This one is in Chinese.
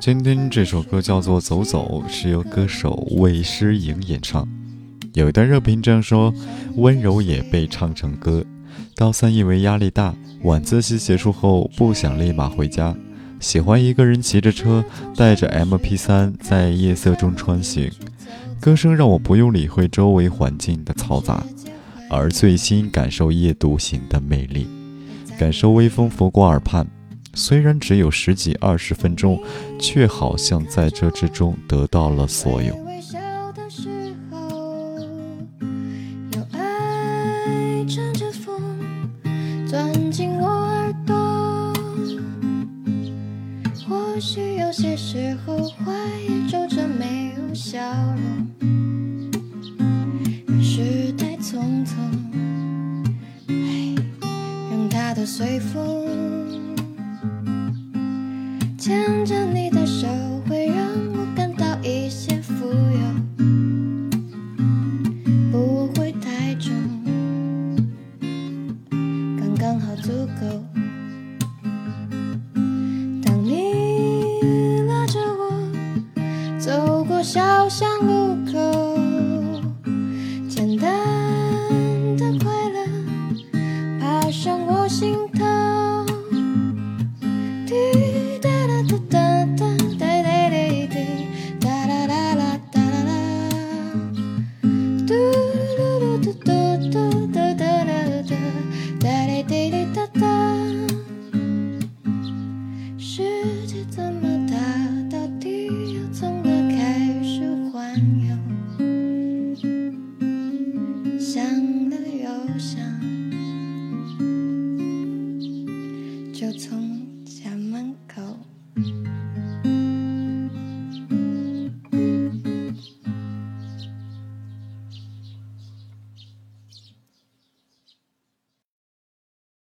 今天这首歌叫做《走走》，是由歌手魏诗颖演唱。有一段热评这样说：“温柔也被唱成歌。”高三因为压力大，晚自习结束后不想立马回家，喜欢一个人骑着车，带着 MP3 在夜色中穿行。歌声让我不用理会周围环境的嘈杂，而醉心感受夜独行的魅力，感受微风拂过耳畔。虽然只有十几二十分钟，却好像在这之中得到了所有。微笑的时候，有爱。乘着风钻进我耳朵，或许有些时候，话也皱着没有笑容。人世太匆匆，让它都随风。刚好足够。当你拉着我走过小巷路口。就从。